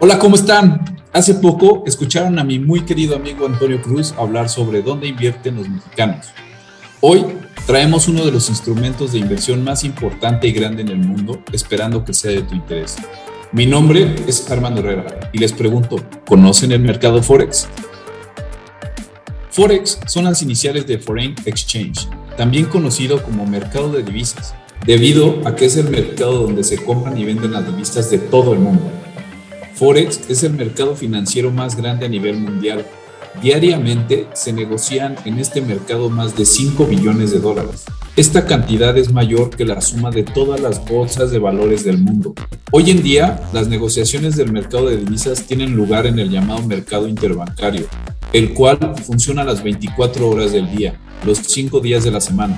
Hola, ¿cómo están? Hace poco escucharon a mi muy querido amigo Antonio Cruz hablar sobre dónde invierten los mexicanos. Hoy traemos uno de los instrumentos de inversión más importante y grande en el mundo, esperando que sea de tu interés. Mi nombre es Armando Herrera y les pregunto, ¿conocen el mercado Forex? Forex son las iniciales de Foreign Exchange, también conocido como mercado de divisas, debido a que es el mercado donde se compran y venden las divisas de todo el mundo. Forex es el mercado financiero más grande a nivel mundial. Diariamente se negocian en este mercado más de 5 billones de dólares. Esta cantidad es mayor que la suma de todas las bolsas de valores del mundo. Hoy en día, las negociaciones del mercado de divisas tienen lugar en el llamado mercado interbancario, el cual funciona las 24 horas del día, los 5 días de la semana.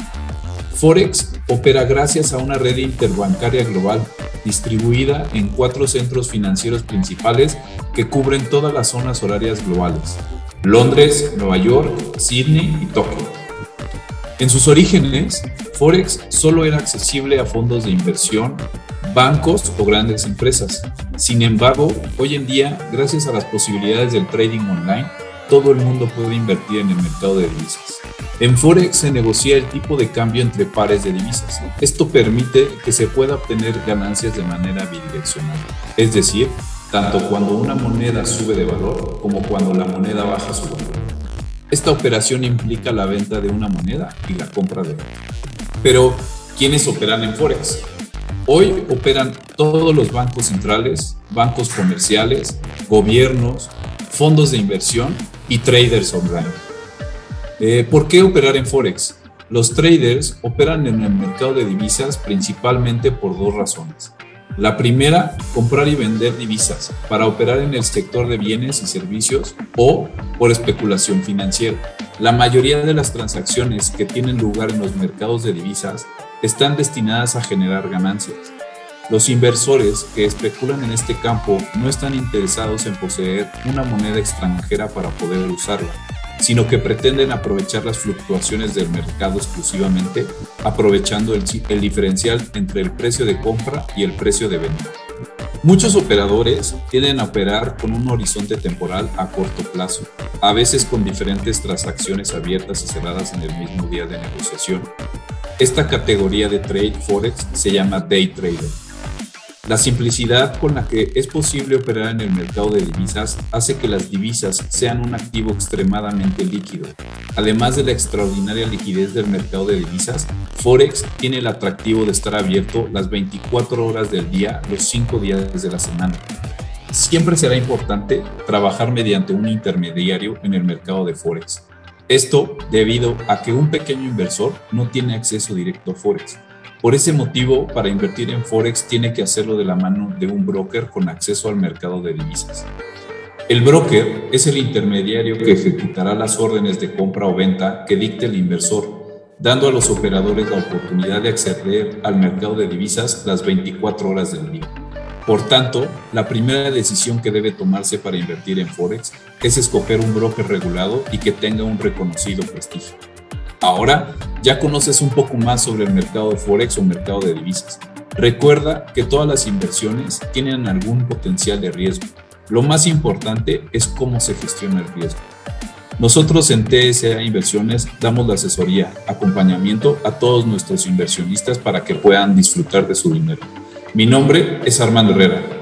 Forex opera gracias a una red interbancaria global distribuida en cuatro centros financieros principales que cubren todas las zonas horarias globales, Londres, Nueva York, Sydney y Tokio. En sus orígenes, Forex solo era accesible a fondos de inversión, bancos o grandes empresas. Sin embargo, hoy en día, gracias a las posibilidades del trading online, todo el mundo puede invertir en el mercado de divisas. En Forex se negocia el tipo de cambio entre pares de divisas. Esto permite que se pueda obtener ganancias de manera bidireccional, es decir, tanto cuando una moneda sube de valor como cuando la moneda baja su valor. Esta operación implica la venta de una moneda y la compra de otra. Pero, ¿quiénes operan en Forex? Hoy operan todos los bancos centrales, bancos comerciales, gobiernos, fondos de inversión y traders online. Eh, ¿Por qué operar en Forex? Los traders operan en el mercado de divisas principalmente por dos razones. La primera, comprar y vender divisas para operar en el sector de bienes y servicios o por especulación financiera. La mayoría de las transacciones que tienen lugar en los mercados de divisas están destinadas a generar ganancias. Los inversores que especulan en este campo no están interesados en poseer una moneda extranjera para poder usarla, sino que pretenden aprovechar las fluctuaciones del mercado exclusivamente, aprovechando el, diferencial entre el precio de compra y el precio de venta. Muchos operadores tienden a operar con un horizonte temporal a corto plazo, a veces con diferentes transacciones abiertas y cerradas en el mismo día de negociación. Esta categoría de trade forex se llama day trader la simplicidad con la que es posible operar en el mercado de divisas hace que las divisas sean un activo extremadamente líquido. Además de la extraordinaria liquidez del mercado de divisas, Forex tiene el atractivo de estar abierto las 24 horas del día, los 5 días de la semana. Siempre será importante trabajar mediante un intermediario en el mercado de Forex. Esto debido a que un pequeño inversor no tiene acceso directo a Forex por ese motivo, para invertir en Forex tiene que hacerlo de la mano de un broker con acceso al mercado de divisas. El broker es el intermediario que ejecutará las órdenes de compra o venta que dicte el inversor, dando a los operadores la oportunidad de acceder al mercado de divisas las 24 horas del día. Por tanto, la primera decisión que debe tomarse para invertir en Forex es escoger un broker regulado y que tenga un reconocido prestigio. Ahora ya conoces un poco más sobre el mercado de Forex o mercado de divisas. Recuerda que todas las inversiones tienen algún potencial de riesgo. Lo más importante es cómo se gestiona el riesgo. Nosotros en TSA Inversiones damos la asesoría, acompañamiento a todos nuestros inversionistas para que puedan disfrutar de su dinero. Mi nombre es Armando Herrera